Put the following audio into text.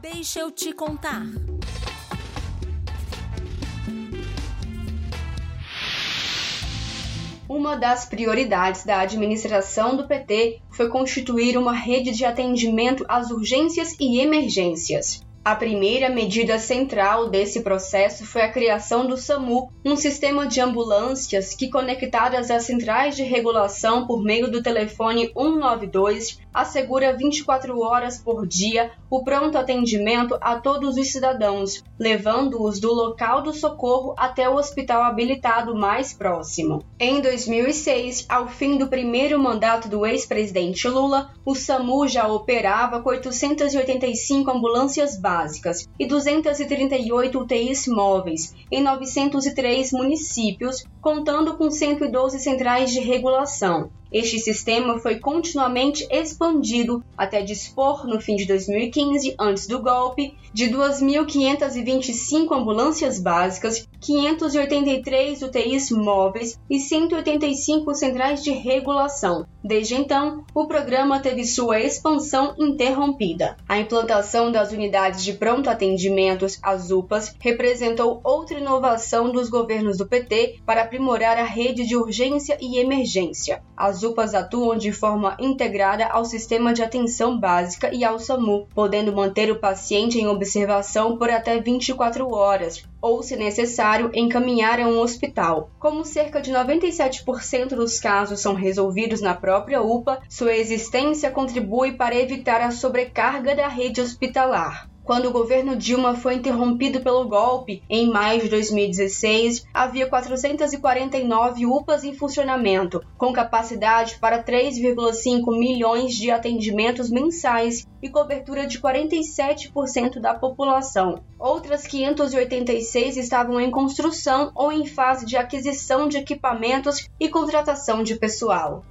Deixa eu te contar. Uma das prioridades da administração do PT foi constituir uma rede de atendimento às urgências e emergências. A primeira medida central desse processo foi a criação do SAMU, um sistema de ambulâncias que, conectadas às centrais de regulação por meio do telefone 192, assegura 24 horas por dia o pronto atendimento a todos os cidadãos, levando-os do local do socorro até o hospital habilitado mais próximo. Em 2006, ao fim do primeiro mandato do ex-presidente Lula, o SAMU já operava com 885 ambulâncias básicas e 238 UTIs móveis em 903 municípios, contando com 112 centrais de regulação. Este sistema foi continuamente expandido até dispor, no fim de 2015, antes do golpe, de 2.525 ambulâncias básicas, 583 UTIs móveis e 185 centrais de regulação. Desde então, o programa teve sua expansão interrompida. A implantação das unidades de pronto atendimentos, as UPAs, representou outra inovação dos governos do PT para aprimorar a rede de urgência e emergência. As as UPAs atuam de forma integrada ao sistema de atenção básica e ao SAMU, podendo manter o paciente em observação por até 24 horas, ou, se necessário, encaminhar a um hospital. Como cerca de 97% dos casos são resolvidos na própria UPA, sua existência contribui para evitar a sobrecarga da rede hospitalar. Quando o governo Dilma foi interrompido pelo golpe, em maio de 2016, havia 449 UPAs em funcionamento, com capacidade para 3,5 milhões de atendimentos mensais e cobertura de 47% da população. Outras 586 estavam em construção ou em fase de aquisição de equipamentos e contratação de pessoal.